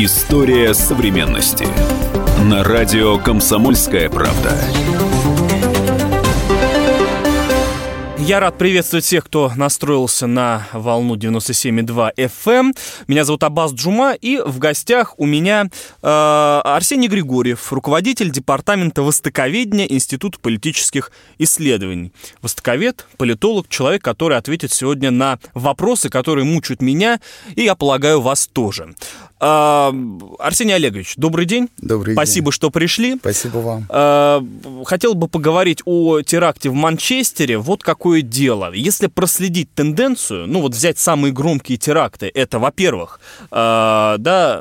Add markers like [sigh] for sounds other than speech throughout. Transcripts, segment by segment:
История современности. На радио «Комсомольская правда». Я рад приветствовать всех, кто настроился на волну 97,2 FM. Эм. Меня зовут Абаз Джума, и в гостях у меня э, Арсений Григорьев, руководитель департамента востоковедения Института политических исследований. Востоковед, политолог, человек, который ответит сегодня на вопросы, которые мучают меня, и, я полагаю, вас тоже. А, Арсений Олегович, добрый день. Добрый Спасибо, день. что пришли. Спасибо вам. А, хотел бы поговорить о теракте в Манчестере. Вот какое дело. Если проследить тенденцию, ну вот взять самые громкие теракты, это, во-первых, а, да,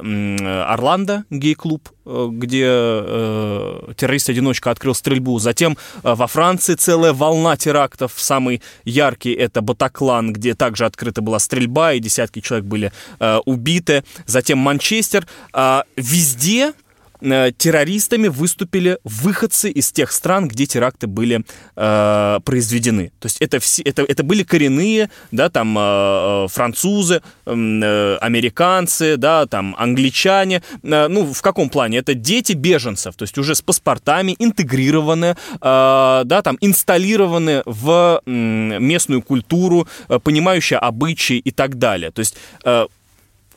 Орландо, гей-клуб, где э, террорист-одиночка открыл стрельбу. Затем э, во Франции целая волна терактов. Самый яркий это Батаклан, где также открыта была стрельба, и десятки человек были э, убиты. Затем Манчестер. Э, везде террористами выступили выходцы из тех стран, где теракты были э, произведены. То есть это, все, это, это были коренные, да, там э, э французы, э, американцы, да, там англичане. Э, ну, в каком плане? Это дети беженцев, то есть уже с паспортами, интегрированы, э, да, там инсталлированы в э, местную культуру, э, понимающие обычаи и так далее. То есть э,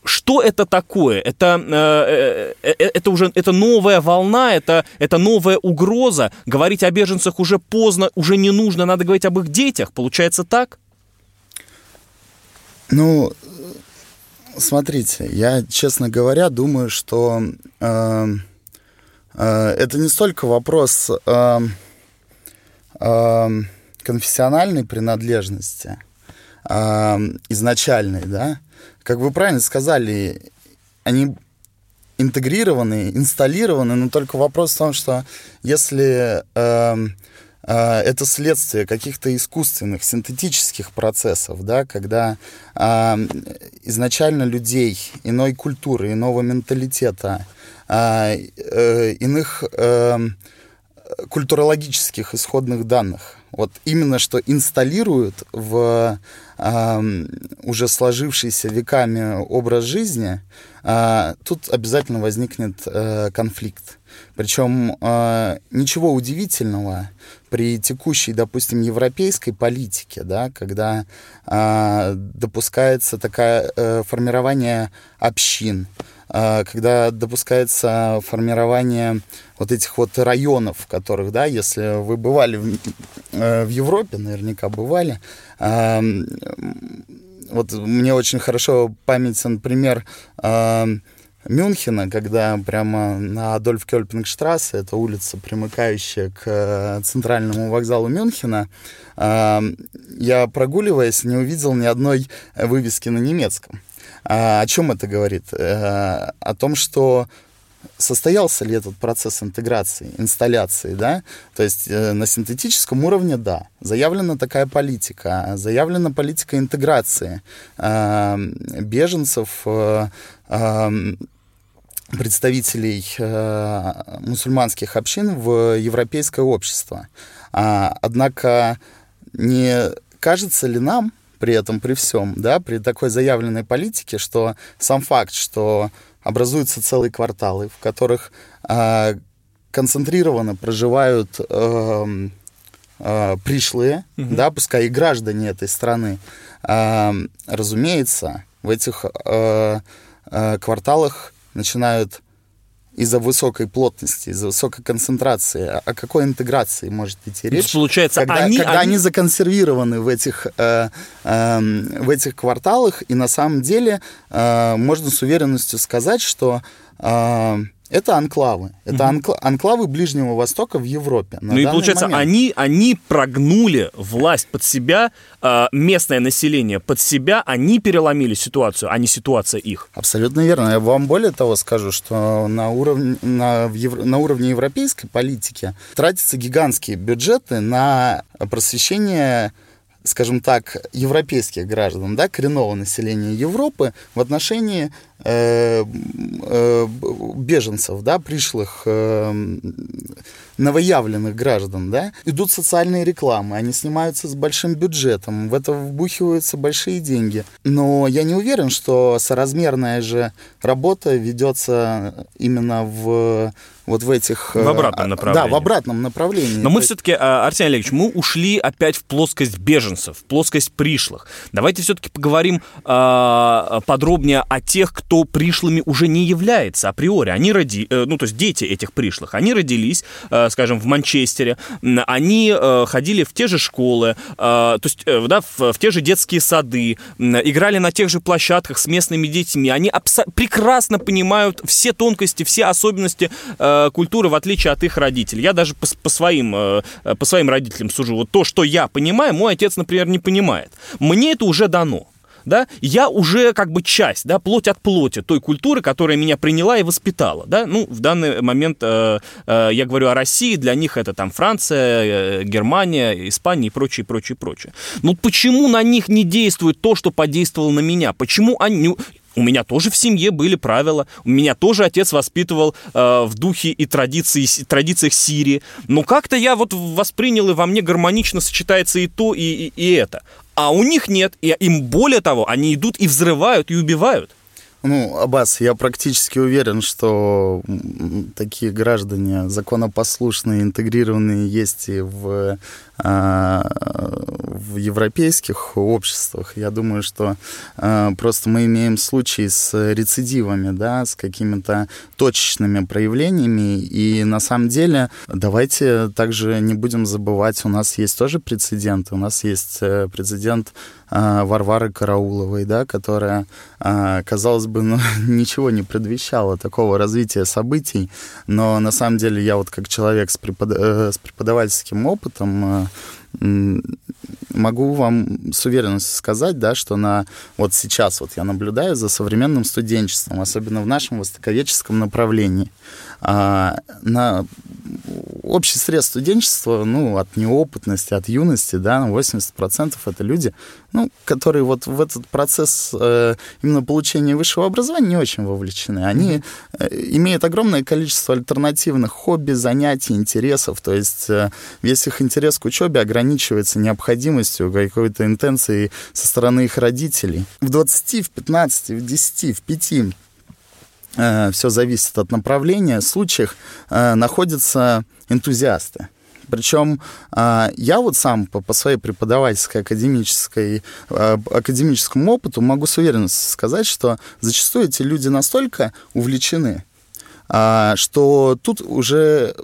что это такое? Это, э, э, э, это уже это новая волна, это, это новая угроза. Говорить о беженцах уже поздно, уже не нужно, надо говорить об их детях. Получается так? Ну, смотрите, я, честно говоря, думаю, что э, э, это не столько вопрос э, э, конфессиональной принадлежности, э, изначальной, да, как вы правильно сказали, они интегрированы, инсталлированы, но только вопрос в том, что если э, э, это следствие каких-то искусственных, синтетических процессов, да, когда э, изначально людей иной культуры, иного менталитета, э, э, иных э, культурологических исходных данных, вот именно что инсталируют в э, уже сложившийся веками образ жизни, э, тут обязательно возникнет э, конфликт. Причем э, ничего удивительного при текущей, допустим, европейской политике, да, когда э, допускается такое э, формирование общин, э, когда допускается формирование вот этих вот районов, в которых, да, если вы бывали в, в Европе, наверняка бывали, э, вот мне очень хорошо памятен пример э, Мюнхена, когда прямо на Адольф Кёльпингштрассе, это улица, примыкающая к э, центральному вокзалу Мюнхена, э, я, прогуливаясь, не увидел ни одной вывески на немецком. А о чем это говорит? Э, о том, что состоялся ли этот процесс интеграции, инсталляции, да? То есть э, на синтетическом уровне, да, заявлена такая политика, заявлена политика интеграции э, беженцев, э, э, представителей э, мусульманских общин в европейское общество. А, однако не кажется ли нам при этом, при всем, да, при такой заявленной политике, что сам факт, что образуются целые кварталы, в которых э, концентрированно проживают э, э, пришлые, угу. да, пускай и граждане этой страны. Э, разумеется, в этих э, э, кварталах начинают из-за высокой плотности, из-за высокой концентрации. О какой интеграции может идти речь? То получается, когда, они, когда они... они законсервированы в этих, э, э, в этих кварталах, и на самом деле э, можно с уверенностью сказать, что э, это анклавы. Это угу. анклавы Ближнего Востока в Европе. ну и получается, они, они прогнули власть под себя, э, местное население под себя, они переломили ситуацию, а не ситуация их. Абсолютно верно. Я вам более того скажу, что на уровне, на, евро, на уровне европейской политики тратятся гигантские бюджеты на просвещение скажем так, европейских граждан, да, коренного населения Европы в отношении э, э, беженцев, да, пришлых э, новоявленных граждан, да, идут социальные рекламы, они снимаются с большим бюджетом, в это вбухиваются большие деньги. Но я не уверен, что соразмерная же работа ведется именно в вот в этих... В обратном направлении. Да, в обратном направлении. Но мы все-таки, а, Арсений Олегович, мы ушли опять в плоскость беженцев, в плоскость пришлых. Давайте все-таки поговорим э, подробнее о тех, кто пришлыми уже не является априори. Они роди... Э, ну, то есть дети этих пришлых. Они родились, э, скажем, в Манчестере. Они э, ходили в те же школы, э, то есть, э, да, в, в те же детские сады, играли на тех же площадках с местными детьми. Они абсо- прекрасно понимают все тонкости, все особенности э, культуры, в отличие от их родителей. Я даже по, по, своим, э, по своим родителям сужу. Вот то, что я понимаю, мой отец, например, не понимает. Мне это уже дано да, я уже как бы часть, да, плоть от плоти той культуры, которая меня приняла и воспитала, да, ну, в данный момент э, э, я говорю о России, для них это там Франция, э, Германия, Испания и прочее, прочее, прочее. Ну, почему на них не действует то, что подействовало на меня? Почему они... У меня тоже в семье были правила. У меня тоже отец воспитывал э, в духе и традиции, традициях Сирии. Но как-то я вот воспринял, и во мне гармонично сочетается и то, и, и, и это. А у них нет. И им более того, они идут и взрывают, и убивают. Ну, Аббас, я практически уверен, что такие граждане законопослушные, интегрированные есть и в, в европейских обществах. Я думаю, что а, просто мы имеем случаи с рецидивами, да, с какими-то точечными проявлениями. И на самом деле давайте также не будем забывать, у нас есть тоже прецеденты. У нас есть э, прецедент а, Варвары Карауловой, да, которая, а, казалось бы, ну, [laughs] ничего не предвещала такого развития событий, но на самом деле я вот как человек с, препод... Э, с преподавательским опытом э, могу вам с уверенностью сказать, да, что на вот сейчас вот я наблюдаю за современным студенчеством, особенно в нашем востоковедческом направлении. А, на общий срез студенчества, ну, от неопытности, от юности, да, 80% это люди, ну, которые вот в этот процесс э, именно получения высшего образования не очень вовлечены. Они э, имеют огромное количество альтернативных хобби, занятий, интересов, то есть э, весь их интерес к учебе ограничивается необходимостью какой-то интенции со стороны их родителей. В 20, в 15, в 10, в 5 Э, все зависит от направления, случаях э, находятся энтузиасты. Причем э, я вот сам по, своей преподавательской академической, академическому опыту могу с уверенностью сказать, что зачастую эти люди настолько увлечены, что тут уже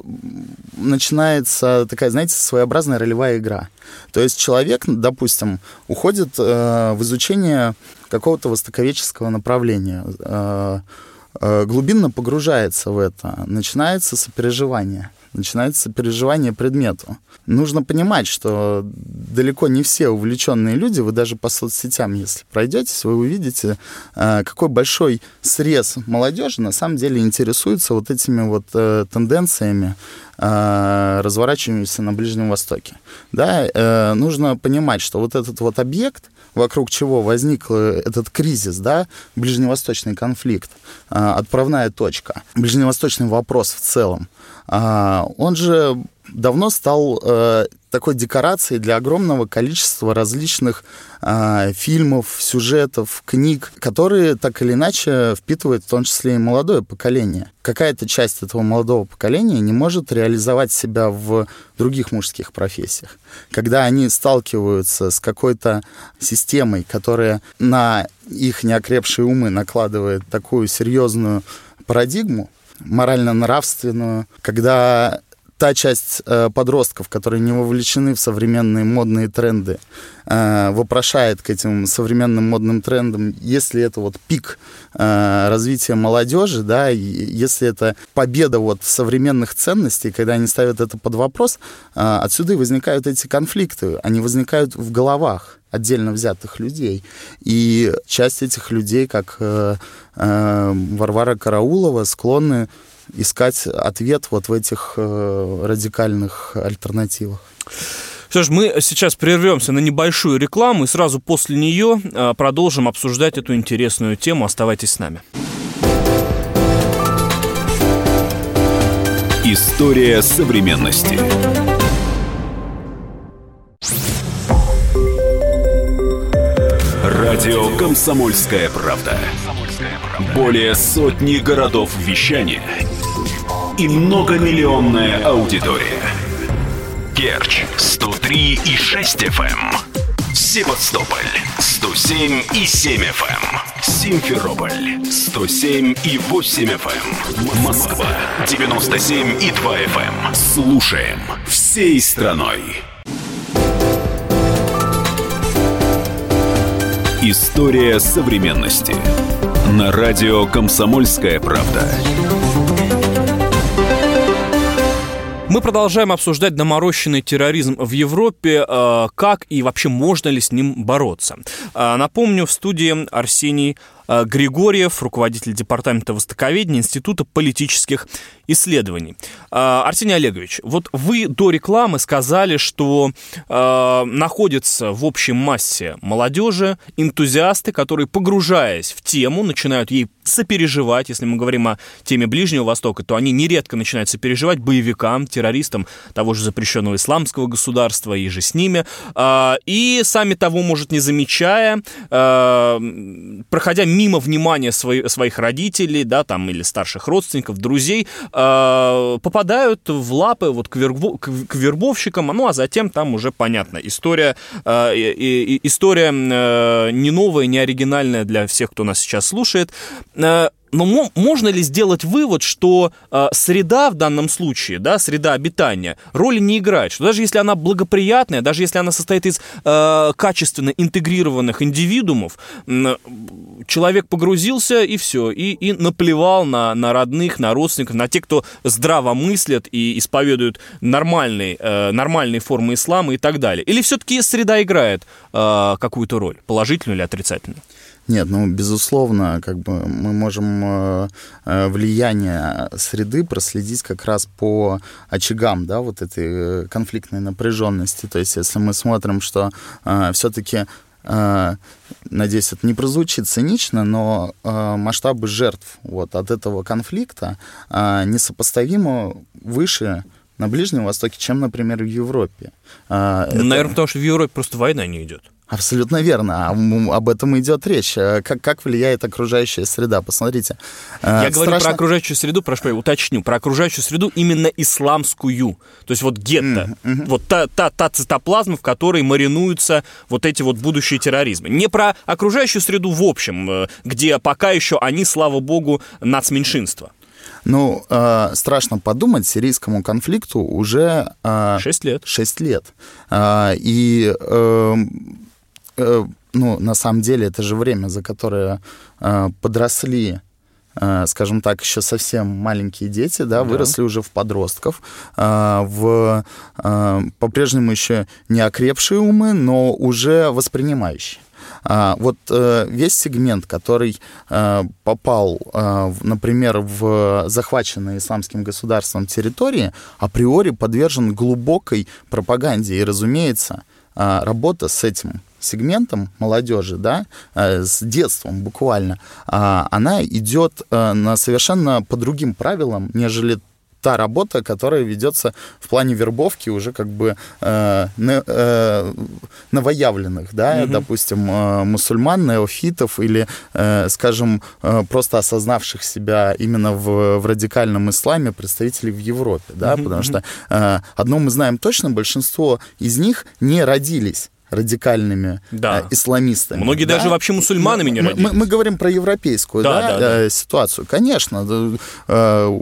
начинается такая, знаете, своеобразная ролевая игра. То есть человек, допустим, уходит в изучение какого-то востоковедческого направления, Э, глубинно погружается в это, начинается сопереживание, начинается переживание предмету. Нужно понимать, что далеко не все увлеченные люди, вы даже по соцсетям, если пройдетесь, вы увидите, э, какой большой срез молодежи на самом деле интересуется вот этими вот э, тенденциями, разворачивающимися на Ближнем Востоке. Да, нужно понимать, что вот этот вот объект, вокруг чего возник этот кризис, да, ближневосточный конфликт, а, отправная точка, ближневосточный вопрос в целом, а, он же давно стал э, такой декорацией для огромного количества различных э, фильмов, сюжетов, книг, которые так или иначе впитывают в том числе и молодое поколение. Какая-то часть этого молодого поколения не может реализовать себя в других мужских профессиях. Когда они сталкиваются с какой-то системой, которая на их неокрепшие умы накладывает такую серьезную парадигму, морально-нравственную, когда та часть э, подростков, которые не вовлечены в современные модные тренды, э, вопрошает к этим современным модным трендам, если это вот пик э, развития молодежи, да, если это победа вот современных ценностей, когда они ставят это под вопрос, э, отсюда и возникают эти конфликты, они возникают в головах отдельно взятых людей. И часть этих людей, как э, э, Варвара Караулова, склонны искать ответ вот в этих э, радикальных альтернативах. Что ж, мы сейчас прервемся на небольшую рекламу и сразу после нее э, продолжим обсуждать эту интересную тему. Оставайтесь с нами. История современности. Радио «Комсомольская правда». Более сотни городов вещания и многомиллионная аудитория. Керчь 103 и 6 FM. Эм. Севастополь 107 и 7 FM. Эм. Симферополь 107 и 8 FM. Эм. Москва 97 и 2 FM. Слушаем всей страной. История современности. На радио «Комсомольская правда». Мы продолжаем обсуждать доморощенный терроризм в Европе, э, как и вообще можно ли с ним бороться. Э, напомню, в студии Арсений Григорьев, руководитель департамента востоковедения Института политических исследований. Э, Арсений Олегович, вот вы до рекламы сказали, что э, находятся в общей массе молодежи, энтузиасты, которые, погружаясь в тему, начинают ей сопереживать, если мы говорим о теме Ближнего Востока, то они нередко начинают сопереживать боевикам, террористам того же запрещенного исламского государства и же с ними, и сами того, может, не замечая, проходя мимо внимания свои, своих родителей, да, там, или старших родственников, друзей, э, попадают в лапы вот к, вербо, к, к вербовщикам, ну, а затем там уже понятно, история, э, и, история э, не новая, не оригинальная для всех, кто нас сейчас слушает. Э, но можно ли сделать вывод, что э, среда в данном случае, да, среда обитания, роли не играет? Что даже если она благоприятная, даже если она состоит из э, качественно интегрированных индивидуумов, э, человек погрузился и все, и, и наплевал на, на родных, на родственников, на тех, кто здраво мыслят и исповедуют нормальные, э, нормальные формы ислама и так далее. Или все-таки среда играет э, какую-то роль, положительную или отрицательную? Нет, ну, безусловно, как бы мы можем э, э, влияние среды проследить как раз по очагам, да, вот этой э, конфликтной напряженности. То есть, если мы смотрим, что э, все-таки надеюсь, это не прозвучит цинично, но масштабы жертв вот, от этого конфликта несопоставимо выше на Ближнем Востоке, чем, например, в Европе. Наверное, это... потому что в Европе просто война не идет. Абсолютно верно. А об этом идет речь. Э, как, как влияет окружающая среда? Посмотрите. Э, я Страшно... говорю про окружающую среду, прошу я уточню, про окружающую среду именно исламскую. То есть вот гетто. Mm-hmm. Вот та, та, та цитоплазма, в которой маринуются вот эти вот будущие терроризмы. Не про окружающую среду в общем, э, где пока еще они, слава богу, нацменьшинство. Ну, э, страшно подумать, сирийскому конфликту уже... Э, 6 лет. 6 лет. Э, и... Э, Э, ну, на самом деле, это же время, за которое э, подросли э, скажем так, еще совсем маленькие дети, да, да. выросли уже в подростков, в по-прежнему еще не окрепшие умы, но уже воспринимающие. Вот весь сегмент, который попал, например, в захваченные исламским государством территории, априори подвержен глубокой пропаганде. И, разумеется, работа с этим сегментом молодежи, да, э, с детством буквально, а, она идет э, на совершенно по другим правилам, нежели та работа, которая ведется в плане вербовки уже как бы э, не, э, новоявленных, да, угу. допустим, э, мусульман, неофитов или, э, скажем, э, просто осознавших себя именно в, в радикальном исламе представителей в Европе, да, угу. потому что э, одно мы знаем точно, большинство из них не родились радикальными да. э, исламистами. Многие да? даже вообще мусульманами не родились. Мы, мы, мы говорим про европейскую да, да, да, э, ситуацию. Конечно, э,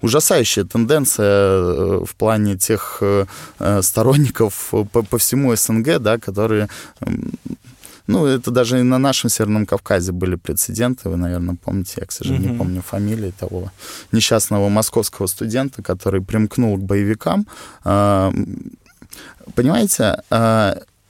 ужасающая тенденция э, в плане тех э, э, сторонников по, по всему СНГ, да, которые... Э, ну, это даже и на нашем Северном Кавказе были прецеденты, вы, наверное, помните, я, к сожалению, mm-hmm. не помню фамилии того несчастного московского студента, который примкнул к боевикам. Понимаете,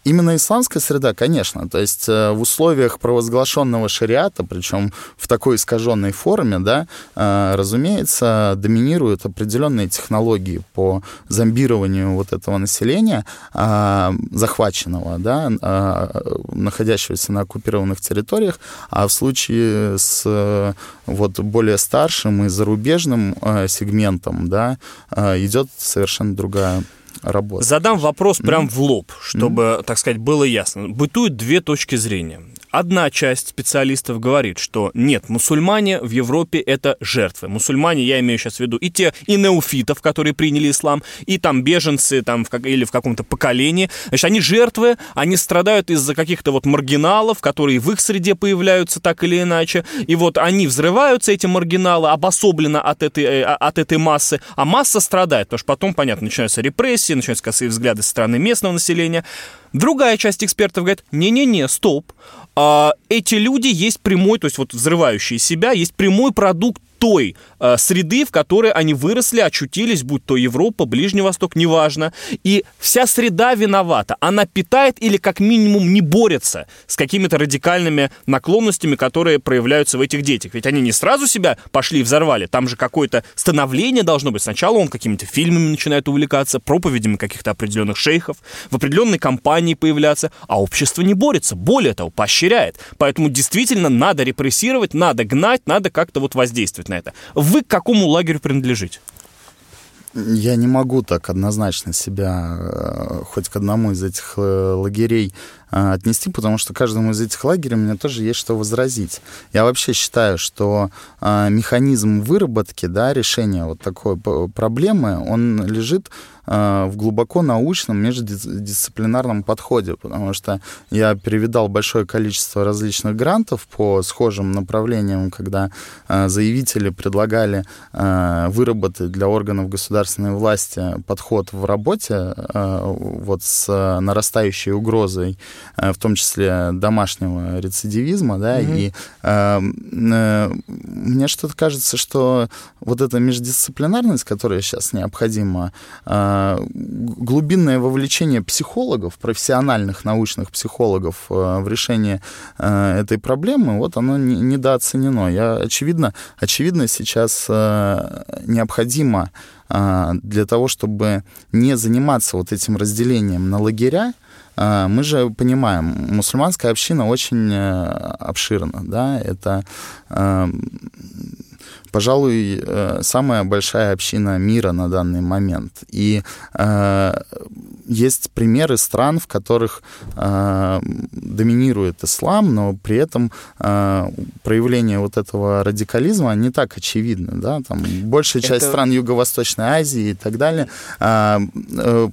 Именно исламская среда, конечно. То есть э, в условиях провозглашенного шариата, причем в такой искаженной форме, да, э, разумеется, доминируют определенные технологии по зомбированию вот этого населения, а, захваченного, да, а, находящегося на оккупированных территориях, а в случае с вот более старшим и зарубежным сегментом, да, идет совершенно другая работа. Задам вопрос прям в лоб, чтобы, mm-hmm. так сказать, было ясно. Бытуют две точки зрения. Одна часть специалистов говорит, что нет, мусульмане в Европе это жертвы. Мусульмане, я имею сейчас в виду и те, и неофитов, которые приняли ислам, и там беженцы там, в, как, или в каком-то поколении. Значит, они жертвы, они страдают из-за каких-то вот маргиналов, которые в их среде появляются так или иначе. И вот они взрываются, эти маргиналы, обособленно от этой, э, от этой массы, а масса страдает, потому что потом, понятно, начинаются репрессии, начинаются косые взгляды со стороны местного населения. Другая часть экспертов говорит, не-не-не, стоп, а, эти люди есть прямой, то есть вот взрывающие себя, есть прямой продукт той среды, в которой они выросли, очутились, будь то Европа, Ближний Восток, неважно. И вся среда виновата. Она питает или как минимум не борется с какими-то радикальными наклонностями, которые проявляются в этих детях. Ведь они не сразу себя пошли и взорвали. Там же какое-то становление должно быть. Сначала он какими-то фильмами начинает увлекаться, проповедями каких-то определенных шейхов, в определенной компании появляться, а общество не борется. Более того, поощряет. Поэтому действительно надо репрессировать, надо гнать, надо как-то вот воздействовать на это. Вы к какому лагерю принадлежите? Я не могу так однозначно себя э, хоть к одному из этих э, лагерей отнести, потому что каждому из этих лагерей у меня тоже есть что возразить. Я вообще считаю, что механизм выработки, да, решения вот такой проблемы, он лежит Э, в глубоко научном междисциплинарном подходе, потому что я перевидал большое количество различных грантов по схожим направлениям, когда заявители предлагали выработать для органов государственной власти подход в работе вот с нарастающей угрозой, в том числе домашнего рецидивизма, да, mm-hmm. и э, мне что-то кажется, что вот эта междисциплинарность, которая сейчас необходима, Э, глубинное вовлечение психологов, профессиональных научных психологов э, в решение э, этой проблемы, вот оно недооценено. Я, очевидно, очевидно сейчас необходимо для того, чтобы не заниматься вот этим разделением на лагеря, мы же понимаем, мусульманская община очень обширна, да, это пожалуй, э, самая большая община мира на данный момент. И э, есть примеры стран, в которых э, доминирует ислам, но при этом э, проявление вот этого радикализма не так очевидно. Да? Там большая часть Это... стран Юго-Восточной Азии и так далее э, э,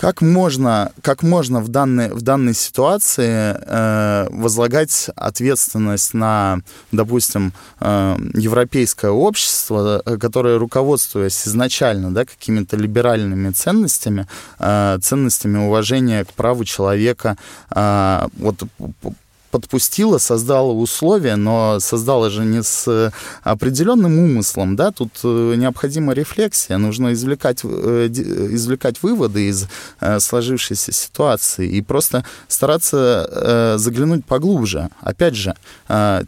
как можно, как можно в, данной, в данной ситуации э, возлагать ответственность на, допустим, э, европейское общество, э, которое, руководствуясь изначально да, какими-то либеральными ценностями, э, ценностями уважения к праву человека, э, вот подпустила, создала условия, но создала же не с определенным умыслом, да, тут э, необходима рефлексия, нужно извлекать, э, извлекать выводы из э, сложившейся ситуации и просто стараться заглянуть поглубже. Опять же,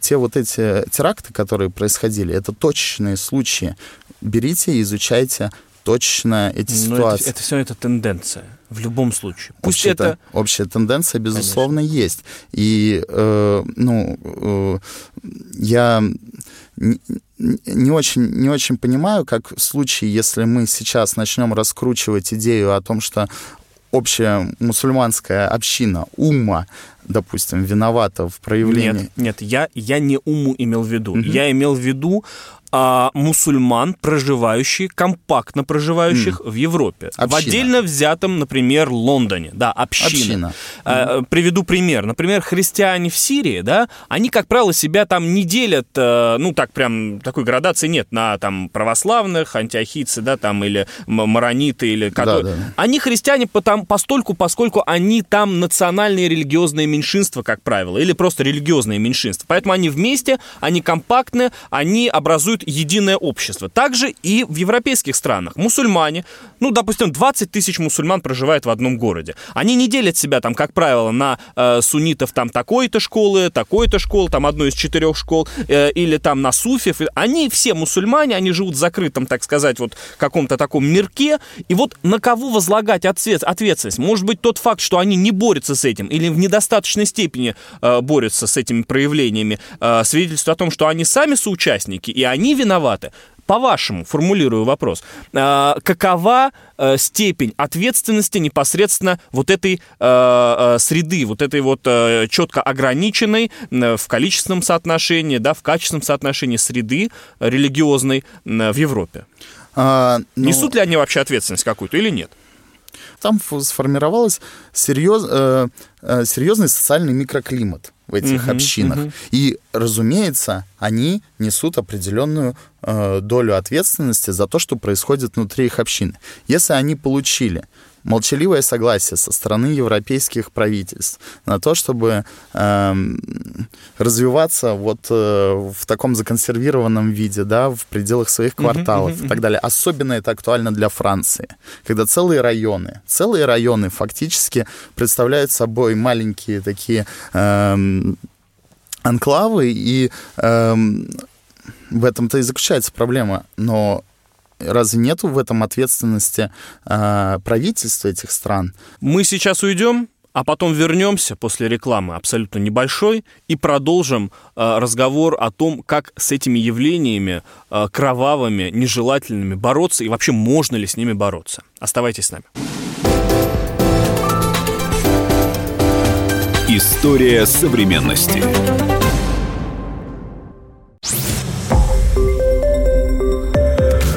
те вот эти теракты, которые происходили, это точечные случаи. Берите и изучайте точно эти Но ситуации. Это, это все это тенденция в любом случае. Пусть общая, это общая тенденция безусловно Конечно. есть. И э, ну э, я не, очень не очень понимаю, как в случае, если мы сейчас начнем раскручивать идею о том, что общая мусульманская община, умма, допустим, виновата в проявлении... Нет, нет, я, я не уму имел в виду. Угу. Я имел в виду а, мусульман, проживающих, компактно проживающих mm. в Европе. Община. В отдельно взятом, например, Лондоне. Да, община. община. А, mm. Приведу пример. Например, христиане в Сирии, да, они, как правило, себя там не делят, э, ну, так прям, такой градации нет, на там православных, антиохийцы, да, там, или марониты, или... Да, да. Они христиане потому, постольку, поскольку они там национальные религиозные меньшинства, как правило, или просто религиозные меньшинства. Поэтому они вместе, они компактны, они образуют единое общество. Также и в европейских странах. Мусульмане, ну, допустим, 20 тысяч мусульман проживает в одном городе. Они не делят себя там, как правило, на э, суннитов там такой-то школы, такой-то школы, там одной из четырех школ, э, или там на суфев. Они все мусульмане, они живут в закрытом, так сказать, вот каком-то таком мирке. И вот на кого возлагать ответ, ответственность? Может быть, тот факт, что они не борются с этим или в недостаточной степени э, борются с этими проявлениями, э, свидетельствует о том, что они сами соучастники, и они виноваты. По-вашему, формулирую вопрос, э, какова э, степень ответственности непосредственно вот этой э, среды, вот этой вот четко ограниченной в количественном соотношении, да, в качественном соотношении среды религиозной в Европе? А, ну... Несут ли они вообще ответственность какую-то или нет? Там сформировалась серьез, э, серьезный социальный микроклимат в этих uh-huh, общинах. Uh-huh. И, разумеется, они несут определенную э, долю ответственности за то, что происходит внутри их общины. Если они получили молчаливое согласие со стороны европейских правительств на то, чтобы э, развиваться вот э, в таком законсервированном виде, да, в пределах своих кварталов и так далее. Особенно это актуально для Франции, когда целые районы, целые районы фактически представляют собой маленькие такие э, анклавы, и э, в этом-то и заключается проблема. Но Разве нету в этом ответственности э, правительства этих стран? Мы сейчас уйдем, а потом вернемся после рекламы абсолютно небольшой и продолжим э, разговор о том, как с этими явлениями э, кровавыми, нежелательными бороться и вообще можно ли с ними бороться. Оставайтесь с нами. История современности.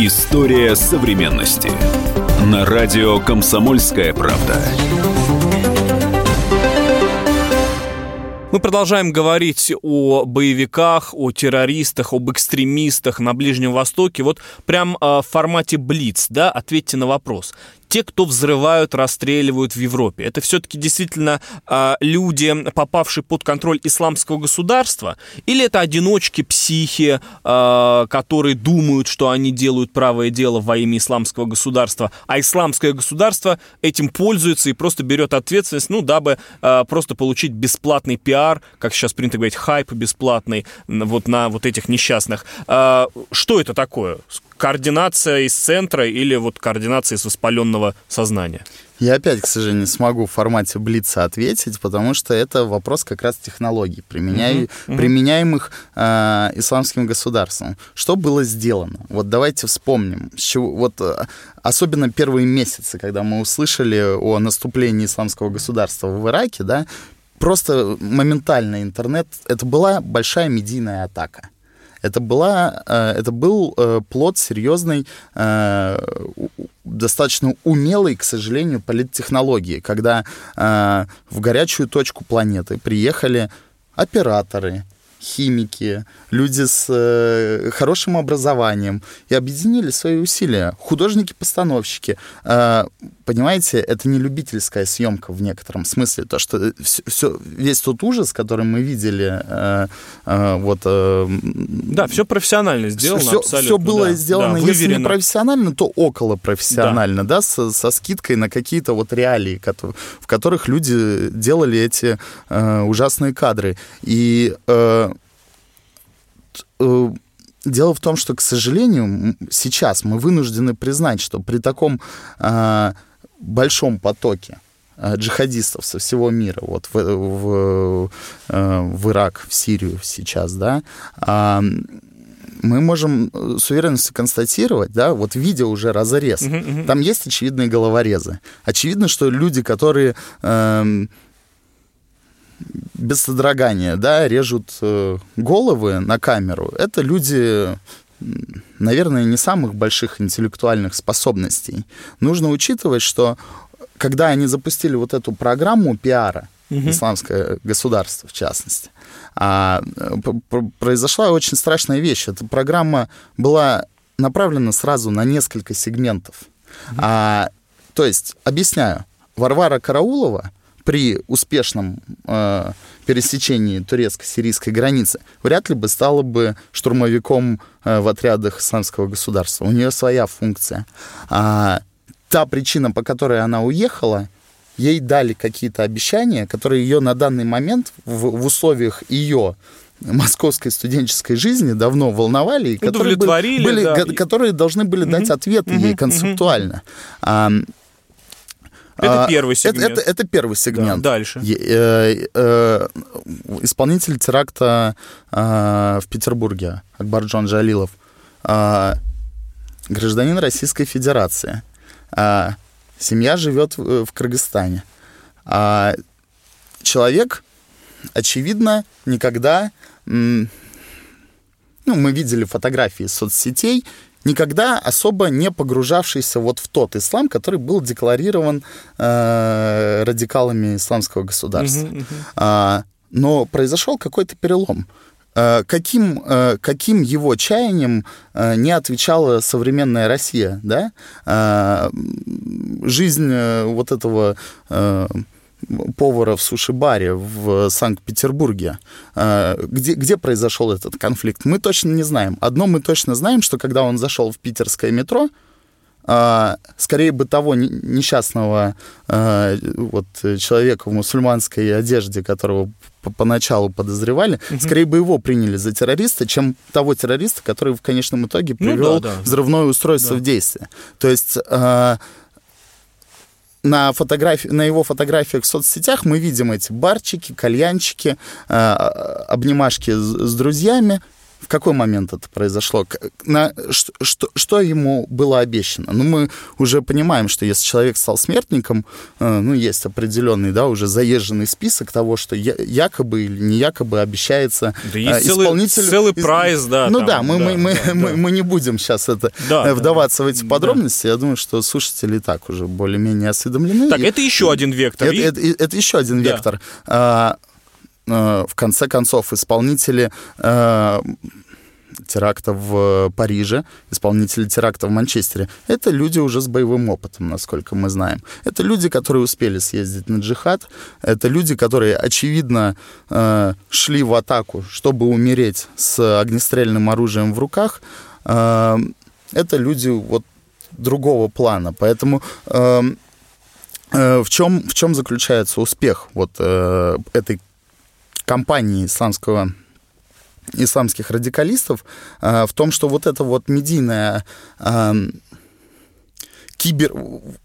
История современности. На радио «Комсомольская правда». Мы продолжаем говорить о боевиках, о террористах, об экстремистах на Ближнем Востоке. Вот прям э, в формате Блиц, да, ответьте на вопрос те, кто взрывают, расстреливают в Европе. Это все-таки действительно э, люди, попавшие под контроль исламского государства, или это одиночки, психи, э, которые думают, что они делают правое дело во имя исламского государства, а исламское государство этим пользуется и просто берет ответственность, ну, дабы э, просто получить бесплатный пиар, как сейчас принято говорить, хайп бесплатный вот на вот этих несчастных. Э, что это такое? Координация из центра или вот координация из воспаленного сознания? Я опять, к сожалению, не смогу в формате Блица ответить, потому что это вопрос как раз технологий, применяй, uh-huh, uh-huh. применяемых э, исламским государством. Что было сделано? Вот давайте вспомним. С чего, вот, э, особенно первые месяцы, когда мы услышали о наступлении исламского государства в Ираке, да, просто моментально интернет, это была большая медийная атака. Это, была, э, это был э, плод серьезной, э, достаточно умелой, к сожалению, политтехнологии, когда в горячую точку планеты приехали операторы, химики, люди с э, хорошим образованием и объединили свои усилия. Художники-постановщики. Э, понимаете, это не любительская съемка в некотором смысле. То, что все, все, весь тот ужас, который мы видели, э, э, вот... Э, да, все профессионально сделано все, абсолютно. Все было да, сделано, да, если не профессионально, то около профессионально, да, да со, со скидкой на какие-то вот реалии, в которых люди делали эти э, ужасные кадры. И... Э, Э, дело в том, что, к сожалению, сейчас мы вынуждены признать, что при таком э, большом потоке э, джихадистов со всего мира, вот в, в, э, в Ирак, в Сирию сейчас, да, э, мы можем с уверенностью констатировать, да, вот видя уже разрез, uh-huh, uh-huh. там есть очевидные головорезы. Очевидно, что люди, которые... Э, без содрогания, да, режут э, головы на камеру, это люди, наверное, не самых больших интеллектуальных способностей. Нужно учитывать, что когда они запустили вот эту программу пиара, угу. исламское государство в частности, а, произошла очень страшная вещь. Эта программа была направлена сразу на несколько сегментов. Угу. А, то есть, объясняю, Варвара Караулова при успешном э, пересечении турецко-сирийской границы вряд ли бы стала бы штурмовиком э, в отрядах исламского государства. У нее своя функция. А, та причина, по которой она уехала, ей дали какие-то обещания, которые ее на данный момент в, в условиях ее московской студенческой жизни давно волновали, и которые, были, были, да. которые должны были дать ответы mm ей концептуально. Mm-hmm. Это а, первый сегмент. Это, это, это первый сегмент. Да, дальше. Э, э, исполнитель теракта э, в Петербурге, Акбарджон Джалилов, э, гражданин Российской Федерации. Э, семья живет в, Кыргызстане. Э, человек, очевидно, никогда... Ну, мы видели фотографии из соцсетей, никогда особо не погружавшийся вот в тот ислам, который был декларирован э, радикалами исламского государства. Uh-huh, uh-huh. А, но произошел какой-то перелом. А, каким, а, каким его чаянием а, не отвечала современная Россия, да? Жизнь э, вот этого э, повара в суши-баре в Санкт-Петербурге. А, где, где произошел этот конфликт, мы точно не знаем. Одно мы точно знаем, что когда он зашел в питерское метро, а, скорее бы того несчастного а, вот, человека в мусульманской одежде, которого поначалу подозревали, угу. скорее бы его приняли за террориста, чем того террориста, который в конечном итоге привел ну, да, да, взрывное устройство да. в действие. То есть на, фотографии, на его фотографиях в соцсетях мы видим эти барчики, кальянчики, э, обнимашки с, с друзьями, в какой момент это произошло? На, что, что, что ему было обещано? Ну, мы уже понимаем, что если человек стал смертником, э, ну, есть определенный, да, уже заезженный список того, что я, якобы или не якобы обещается да есть э, исполнитель... Целый, целый прайс, да. Ну там, да, мы, да, мы, мы, да, мы, да. мы не будем сейчас это да, э, вдаваться да, в эти подробности. Да. Я думаю, что слушатели и так уже более-менее осведомлены. Так, и, это еще один вектор. Это, и... это, это, это еще один да. вектор. А, в конце концов, исполнители э, теракта в Париже, исполнители теракта в Манчестере, это люди уже с боевым опытом, насколько мы знаем. Это люди, которые успели съездить на джихад, это люди, которые, очевидно, э, шли в атаку, чтобы умереть с огнестрельным оружием в руках. Это люди вот другого плана. Поэтому в чем, в чем заключается успех вот этой кампании исламского исламских радикалистов э, в том, что вот эта вот медийная э, кибер...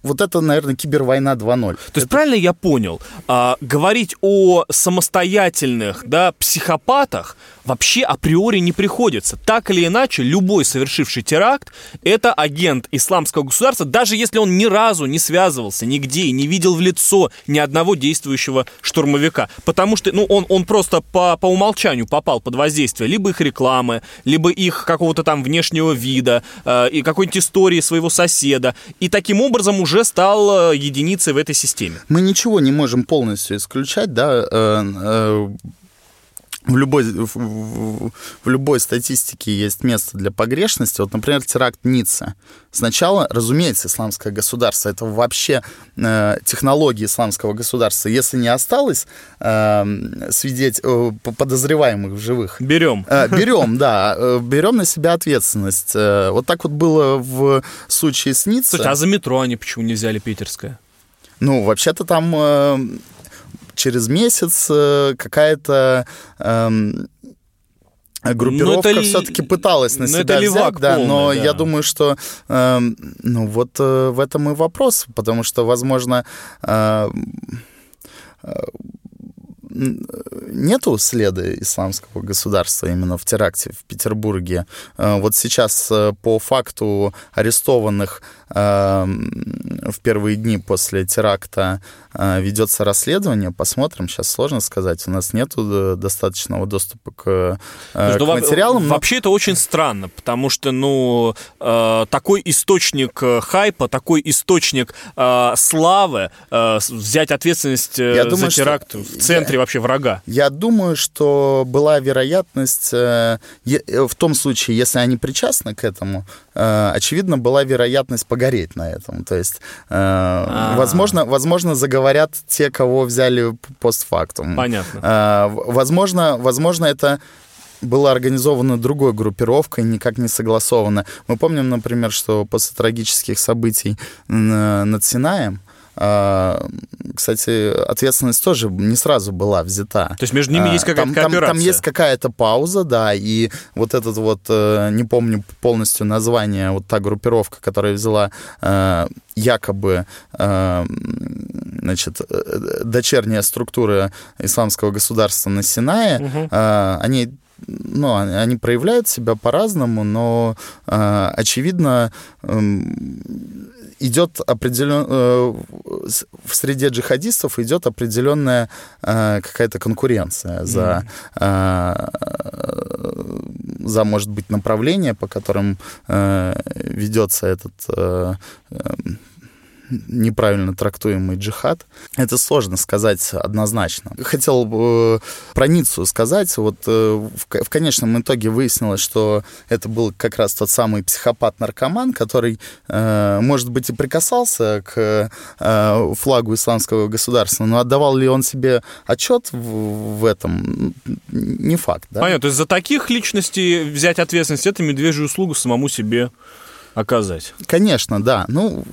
Вот это, наверное, кибервойна 2.0. То есть, это... правильно я понял, а, говорить о самостоятельных, да, психопатах вообще априори не приходится. Так или иначе, любой совершивший теракт — это агент исламского государства, даже если он ни разу не связывался нигде и не видел в лицо ни одного действующего штурмовика. Потому что, ну, он, он просто по, по умолчанию попал под воздействие либо их рекламы, либо их какого-то там внешнего вида, э, и какой-нибудь истории своего соседа и таким образом уже стал э, единицей в этой системе. Мы ничего не можем полностью исключать, да, э, э, в любой, в, в, любой статистике есть место для погрешности. Вот, например, теракт Ницца. Сначала, разумеется, исламское государство, это вообще э, технология исламского государства. Если не осталось э, свидеть, э, подозреваемых в живых... Берем. Э, берем, да. Э, берем на себя ответственность. Э, вот так вот было в случае с Ниццей. Слушайте, а за метро они почему не взяли питерское? Ну, вообще-то там э, через месяц э, какая-то эм, группировка это, все-таки пыталась на себя взять, да, полный, но да. я думаю, что э, ну вот э, в этом и вопрос, потому что, возможно, э, э, нету следа исламского государства именно в теракте в Петербурге. Э, вот сейчас по факту арестованных в первые дни после теракта ведется расследование, посмотрим, сейчас сложно сказать, у нас нет э, достаточного доступа к, э, Ну, к материалам. но- Вообще это очень странно, потому что, ну, э, такой источник хайпа, такой источник славы, взять ответственность Я за думаю, что- теракт в центре вообще врага. Я думаю, что была вероятность, в том случае, если они причастны к этому, очевидно, была вероятность погореть на этом. То есть, э, возможно, возможно, заговорят те, кого взяли постфактум. Понятно. Э, Возможно, возможно, это было организовано другой группировкой, никак не согласовано. Мы помним, например, что после трагических событий над Синаем, а, кстати, ответственность тоже не сразу была взята. То есть между ними А, есть какая-то там, там- кооперация. Там есть какая-то пауза, да, и вот этот вот, э, не помню полностью название, вот та группировка, которая взяла э, якобы, э, значит, дочерняя структура исламского государства на Синае, э, они ну, они они проявляют себя по-разному, но э, очевидно эм, идет определен э, в среде джихадистов идет определенная э, какая-то конкуренция за э, за может быть направление, по которым ведется этот неправильно трактуемый джихад. Это сложно сказать однозначно. Хотел бы про Ниццу сказать. Вот э, в, ко- в конечном итоге выяснилось, что это был как раз тот самый психопат-наркоман, который, э, может быть, и прикасался к э, флагу исламского государства, но отдавал ли он себе отчет в этом, не факт. Да? Понятно, то есть за таких личностей взять ответственность, это медвежью услугу самому себе оказать. Конечно, да. Ну,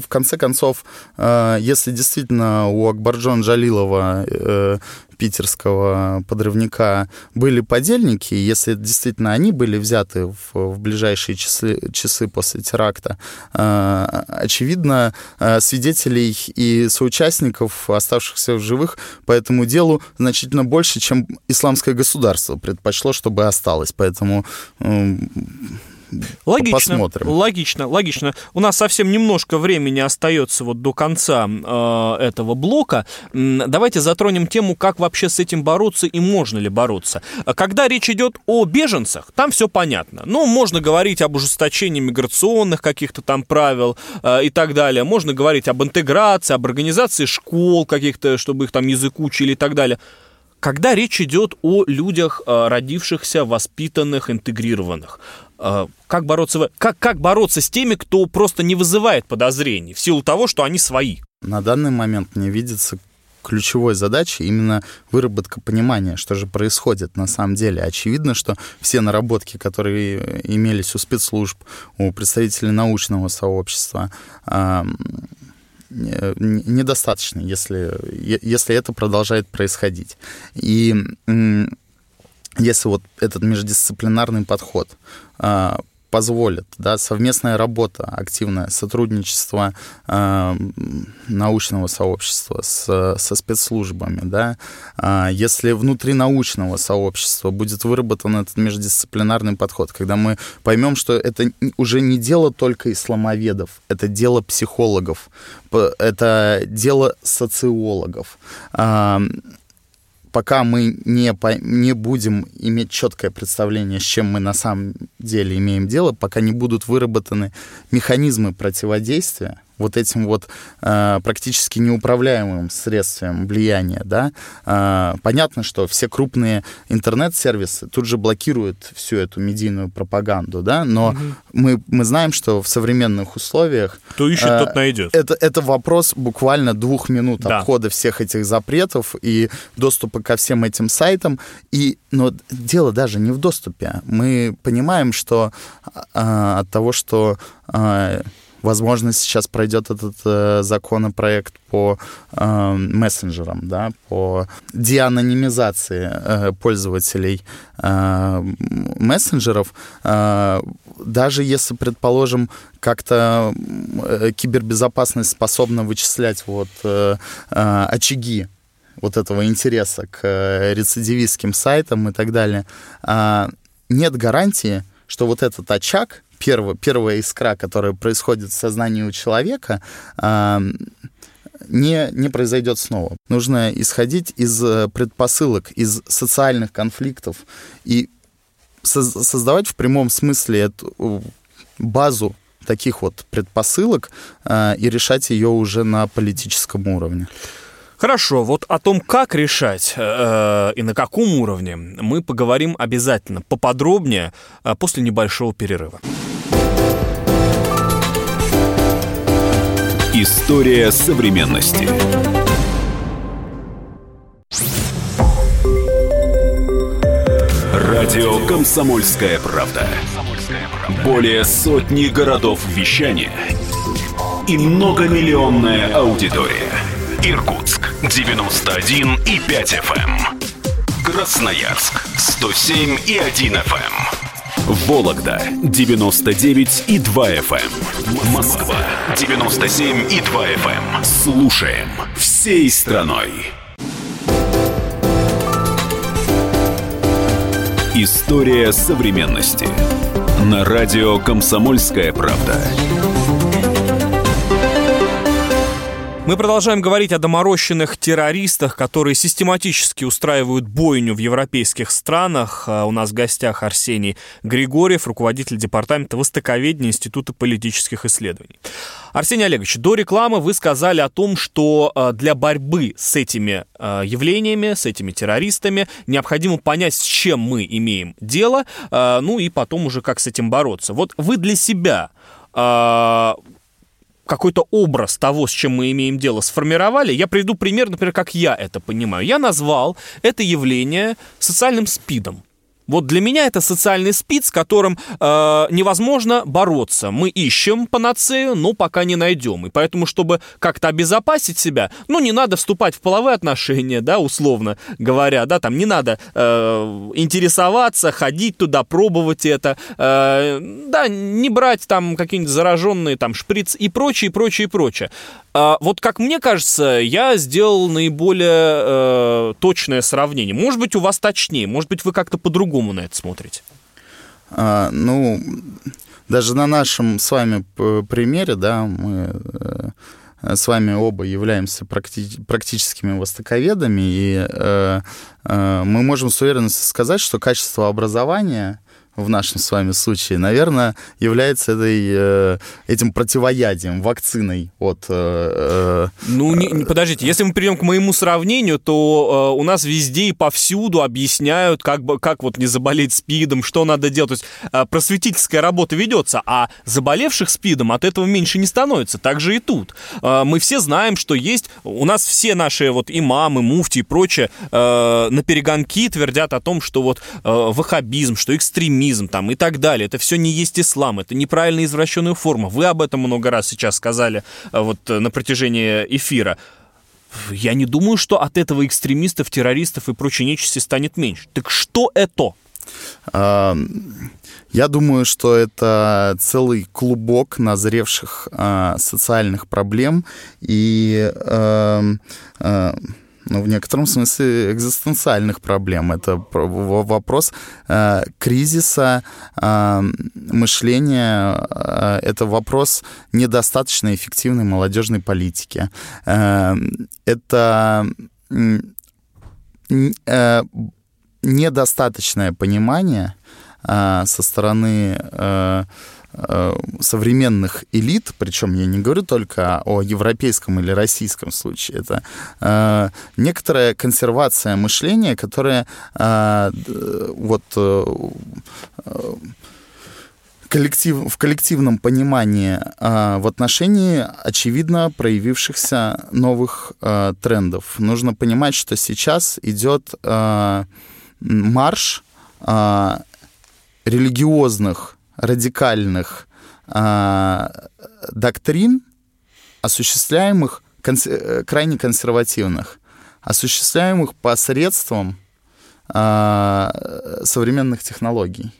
в конце концов, э, если действительно у Акбарджон Джалилова, э, питерского подрывника, были подельники, если действительно они были взяты в, в ближайшие часы, часы после теракта, э, очевидно, э, свидетелей и соучастников, оставшихся в живых по этому делу, значительно больше, чем исламское государство предпочло, чтобы осталось. Поэтому э, Логично, Посмотрим. логично, логично. У нас совсем немножко времени остается вот до конца э, этого блока. Давайте затронем тему, как вообще с этим бороться и можно ли бороться. Когда речь идет о беженцах, там все понятно. Ну, можно говорить об ужесточении миграционных каких-то там правил э, и так далее. Можно говорить об интеграции, об организации школ каких-то, чтобы их там язык учили и так далее. Когда речь идет о людях, э, родившихся, воспитанных, интегрированных, как бороться, как, как бороться с теми, кто просто не вызывает подозрений в силу того, что они свои? На данный момент мне видится ключевой задачей именно выработка понимания, что же происходит на самом деле. Очевидно, что все наработки, которые имелись у спецслужб, у представителей научного сообщества, недостаточны, если, если это продолжает происходить. И если вот этот междисциплинарный подход а, позволит, да, совместная работа, активное сотрудничество м, научного сообщества с, со спецслужбами, да, а, если внутри научного сообщества будет выработан этот междисциплинарный подход, когда мы поймем, что это уже не дело только исламоведов, это дело психологов, это дело социологов, а, пока мы не, по- не будем иметь четкое представление, с чем мы на самом деле имеем дело, пока не будут выработаны механизмы противодействия вот этим вот э, практически неуправляемым средством влияния, да, э, понятно, что все крупные интернет-сервисы тут же блокируют всю эту медийную пропаганду, да, но мы, мы знаем, что в современных условиях Кто ищет, э, тот найдет. это, это вопрос буквально двух минут Да. обхода всех этих запретов и доступа ко всем этим сайтам. И, но дело даже не в доступе. Мы понимаем, что а, от того, что а, Возможно, сейчас пройдет этот э, законопроект по э, мессенджерам, да, по деанонимизации э, пользователей э, мессенджеров. Э, даже если, предположим, как-то э, кибербезопасность способна вычислять вот э, э, очаги вот этого интереса к э, рецидивистским сайтам и так далее, а, нет гарантии, что вот этот очаг, первая, первая искра, которая происходит в сознании у человека, а, не, не произойдет снова. Нужно исходить из э, предпосылок, из социальных конфликтов и создавать в прямом смысле эту базу таких вот предпосылок э, и решать ее уже на политическом уровне. Хорошо, вот о том, как решать э, и на каком уровне, мы поговорим обязательно поподробнее э, после небольшого перерыва. История современности. Радио Комсомольская правда". Более сотни городов вещания и многомиллионная аудитория. Иркутск 91 и 5 FM. Эм. Красноярск 107 и 1 FM. Вологда 99 и 2 FM. Эм. Москва 97 и 2 FM. Эм. Слушаем всей страной. История современности. На радио «Комсомольская правда». Мы продолжаем говорить о доморощенных террористах, которые систематически устраивают бойню в европейских странах. А у нас в гостях Арсений Григорьев, руководитель департамента востоковедения Института политических исследований. Арсений Олегович, до рекламы вы сказали о том, что а, для борьбы с этими а, явлениями, с этими террористами, необходимо понять, с чем мы имеем дело, ну и потом уже как с этим бороться. Вот вы для себя какой-то образ того, с чем мы имеем дело, сформировали. Я приведу пример, например, как я это понимаю. Я назвал это явление социальным спидом. Вот для меня это социальный спид, с которым э, невозможно бороться. Мы ищем панацею, но пока не найдем. И поэтому, чтобы как-то обезопасить себя, ну, не надо вступать в половые отношения, да, условно говоря, да, там не надо э, интересоваться, ходить туда, пробовать это, э, да, не брать там какие-нибудь зараженные там шприц и прочее, прочее, прочее. А, вот как мне кажется, я сделал наиболее э, точное сравнение. Может быть, у вас точнее, может быть, вы как-то по-другому на это смотрите. А, ну, даже на нашем с вами примере, да, мы э, с вами оба являемся практи- практическими востоковедами, и э, э, мы можем с уверенностью сказать, что качество образования в нашем с вами случае, наверное, является этой, э, этим противоядием, вакциной от... Э, э, ну, не, не, подождите, если мы перейдем к моему сравнению, то у нас везде и повсюду объясняют, как, бы, как вот не заболеть СПИДом, что надо делать. То есть просветительская работа ведется, а заболевших СПИДом от этого меньше не становится. Так же и тут. Мы все знаем, что есть... У нас все наши вот имамы, муфти и прочее на перегонки твердят о том, что вот ваххабизм, что экстремизм, экстремизм там и так далее. Это все не есть ислам, это неправильно извращенная форма. Вы об этом много раз сейчас сказали э, вот э, на протяжении эфира. Я не думаю, что от этого экстремистов, террористов и прочей нечисти станет меньше. Так что это? Я думаю, что это целый клубок назревших а, социальных проблем и э, ну, в некотором смысле экзистенциальных проблем. Это вопрос э, кризиса э, мышления, э, это вопрос недостаточно эффективной молодежной политики. Э, это э, недостаточное понимание э, со стороны э, современных элит, причем я не говорю только о европейском или российском случае, это э, некоторая консервация мышления, которая э, вот э, коллектив, в коллективном понимании э, в отношении очевидно проявившихся новых э, трендов. Нужно понимать, что сейчас идет э, марш э, религиозных радикальных э, доктрин, осуществляемых конс э, крайне консервативных, осуществляемых посредством э, современных технологий.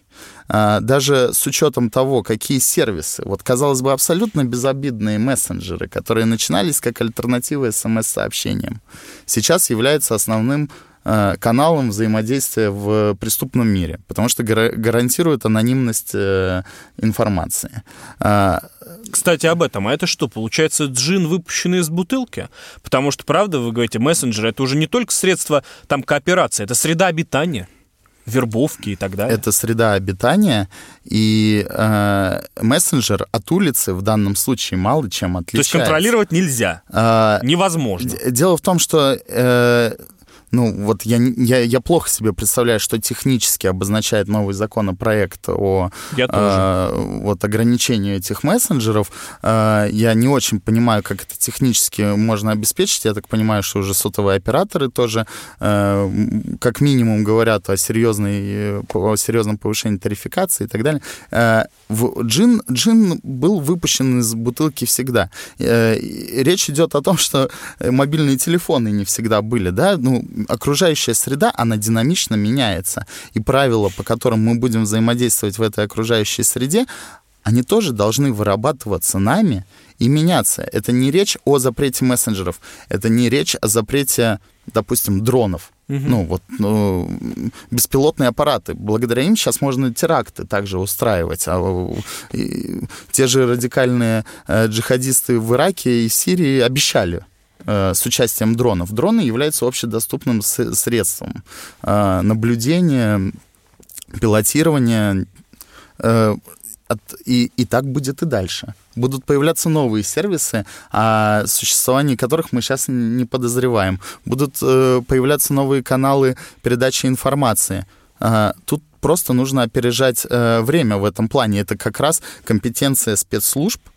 Даже с учетом того, какие сервисы, вот казалось бы, абсолютно безобидные мессенджеры, которые начинались как альтернатива смс-сообщениям, сейчас являются основным каналом взаимодействия в преступном мире, потому что гарантирует анонимность э, информации. А, Кстати, об этом. А это что, получается, джин, выпущенный из бутылки? Потому что, правда, вы говорите, мессенджер — это уже не только средство там кооперации, это среда обитания вербовки и так далее. Это среда обитания, и э, мессенджер от улицы в данном случае мало чем отличается. То есть контролировать нельзя, э, невозможно. Дело в том, что э, ну, вот я, я, я плохо себе представляю, что технически обозначает новый законопроект о э, вот, ограничении этих мессенджеров. Э, я не очень понимаю, как это технически можно обеспечить. Я так понимаю, что уже сотовые операторы тоже э, как минимум говорят о, серьезной, о серьезном повышении тарификации и так далее. Э, в, джин, джин был выпущен из бутылки всегда. Э, речь идет о том, что мобильные телефоны не всегда были, да, ну, окружающая среда, она динамично меняется. И правила, по которым мы будем взаимодействовать в этой окружающей среде, они тоже должны вырабатываться нами и меняться. Это не речь о запрете мессенджеров, это не речь о запрете, допустим, дронов. Угу. Ну, вот ну, беспилотные аппараты. Благодаря им сейчас можно теракты также устраивать. А и, те же радикальные э, джихадисты в Ираке и Сирии обещали с участием дронов. Дроны являются общедоступным средством э, наблюдения, пилотирования, э, и, и так будет и дальше. Будут появляться новые сервисы, о существовании которых мы сейчас не подозреваем. Будут появляться новые каналы передачи информации. Тут просто нужно опережать время в этом плане. Это как раз компетенция спецслужб, Э,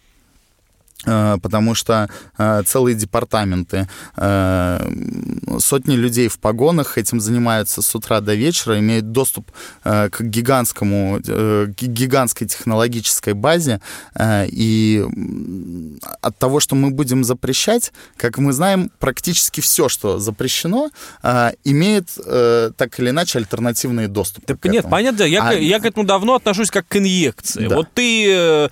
потому что э, целые департаменты, э, сотни людей в погонах этим занимаются с утра до вечера, имеют доступ к гигантскому, к гигантской технологической базе, и от того, что мы будем запрещать, как мы знаем, практически все, что запрещено, имеет так или иначе альтернативный доступ. Так нет, этому. понятно, я, а... я к этому давно отношусь как к инъекции. Да. Вот ты,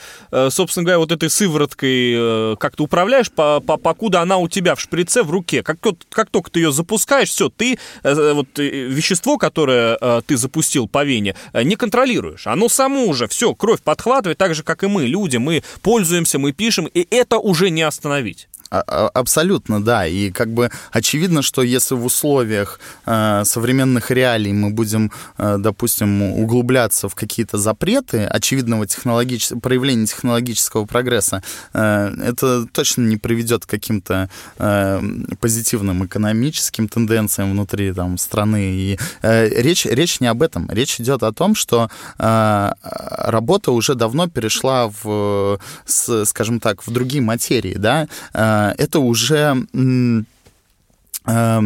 собственно говоря, вот этой сывороткой Э, как ты управляешь, по, по, покуда она у тебя в шприце в руке. Как, как только ты ее запускаешь, все, ты э, вот э, вещество, которое ты запустил по вене, не контролируешь. Оно само уже, все, кровь подхватывает, так же, как и мы, люди. Мы пользуемся, мы пишем, и это уже не остановить. А, а, абсолютно, да. И как бы очевидно, что если в условиях э, современных реалий мы будем, э, допустим, углубляться в какие-то запреты очевидного технологич... проявления технологического прогресса, э, это точно не приведет к каким-то э, позитивным экономическим тенденциям внутри там, страны. И э, речь, речь не об этом. Речь идет о том, что э, работа уже давно перешла в, с, скажем так, в другие материи, да, э, это уже э,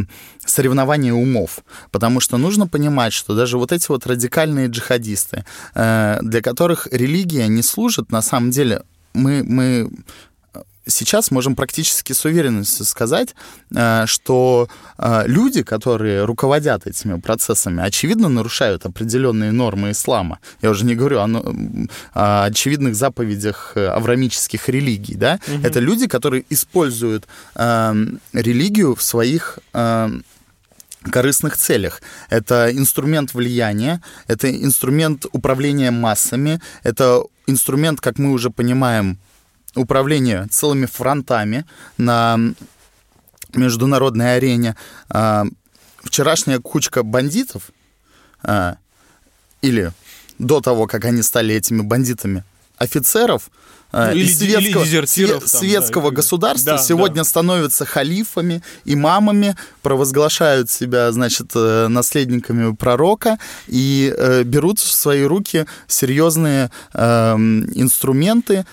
соревнование умов, потому что нужно понимать, что даже вот эти вот радикальные джихадисты, э, для которых религия не служит, на самом деле мы, мы сейчас можем практически с уверенностью сказать, э, что э, люди, которые руководят этими процессами, очевидно нарушают определенные нормы ислама. Я уже не говорю о, о очевидных заповедях э, аврамических религий. Да? Угу. Это люди, которые используют религию в своих корыстных целях. Это инструмент влияния, это инструмент управления массами, это инструмент, как мы уже понимаем, управление целыми фронтами на международной арене. А, вчерашняя кучка бандитов, а, или до того, как они стали этими бандитами, офицеров а, или, из светского, там, светского да, государства да, сегодня да. становятся халифами, имамами, провозглашают себя, значит, э, наследниками пророка и э, берут в свои руки серьезные э, инструменты,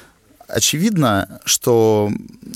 очевидно, что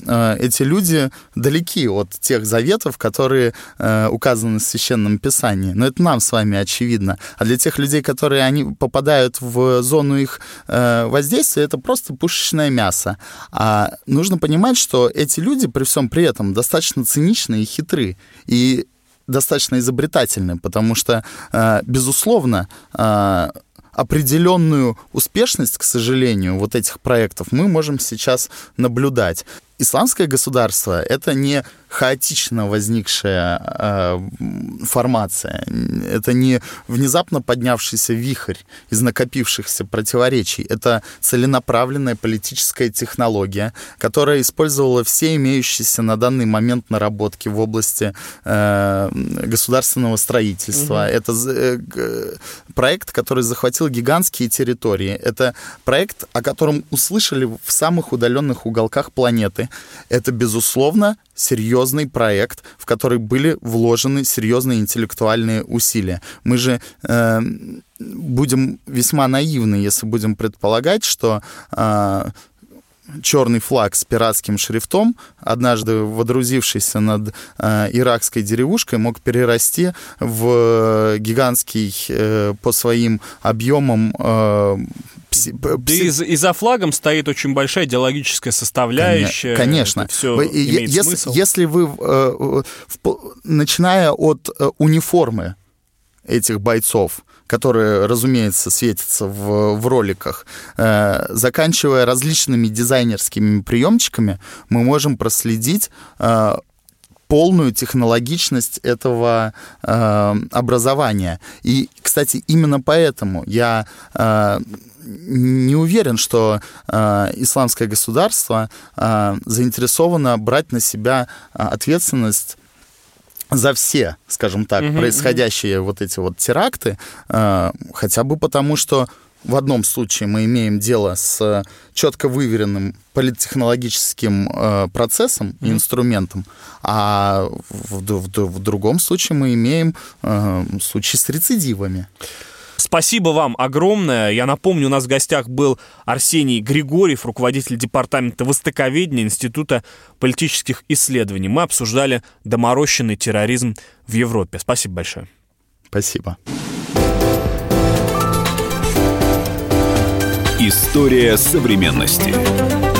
э, эти люди далеки от тех заветов, которые э, указаны в Священном Писании. Но это нам с вами очевидно. А для тех людей, которые они попадают в зону их э, воздействия, это просто пушечное мясо. А нужно понимать, что эти люди при всем при этом достаточно циничны и хитры. И достаточно изобретательны, потому что, э, безусловно, э, определенную успешность, к сожалению, вот этих проектов мы можем сейчас наблюдать. Исламское государство — это не хаотично возникшая э, формация. Это не внезапно поднявшийся вихрь из накопившихся противоречий. Это целенаправленная политическая технология, которая использовала все имеющиеся на данный момент наработки в области э, государственного строительства. Угу. Это э, проект, который захватил гигантские территории. Это проект, о котором услышали в самых удаленных уголках планеты. Это, безусловно, серьезный проект, в который были вложены серьезные интеллектуальные усилия. Мы же э, будем весьма наивны, если будем предполагать, что э, черный флаг с пиратским шрифтом, однажды водрузившийся над э, иракской деревушкой, мог перерасти в гигантский э, по своим объемам э, да и, и за флагом стоит очень большая идеологическая составляющая. Конечно. все вы, если, смысл. если вы, э, начиная от э, униформы этих бойцов, которые, разумеется, светятся в, в роликах, э, заканчивая различными дизайнерскими приемчиками, мы можем проследить э, полную технологичность этого э, образования. И, кстати, именно поэтому я э, не уверен, что э, исламское государство э, заинтересовано брать на себя э, ответственность за все, скажем так, угу, происходящие угу. вот эти вот теракты, э, хотя бы потому, что в одном случае мы имеем дело с четко выверенным политтехнологическим э, процессом и mm-hmm. инструментом, а в, в, в другом случае мы имеем э, случай с рецидивами. Спасибо вам огромное. Я напомню, у нас в гостях был Арсений Григорьев, руководитель департамента востоковедения Института политических исследований. Мы обсуждали доморощенный терроризм в Европе. Спасибо большое. Спасибо. История современности.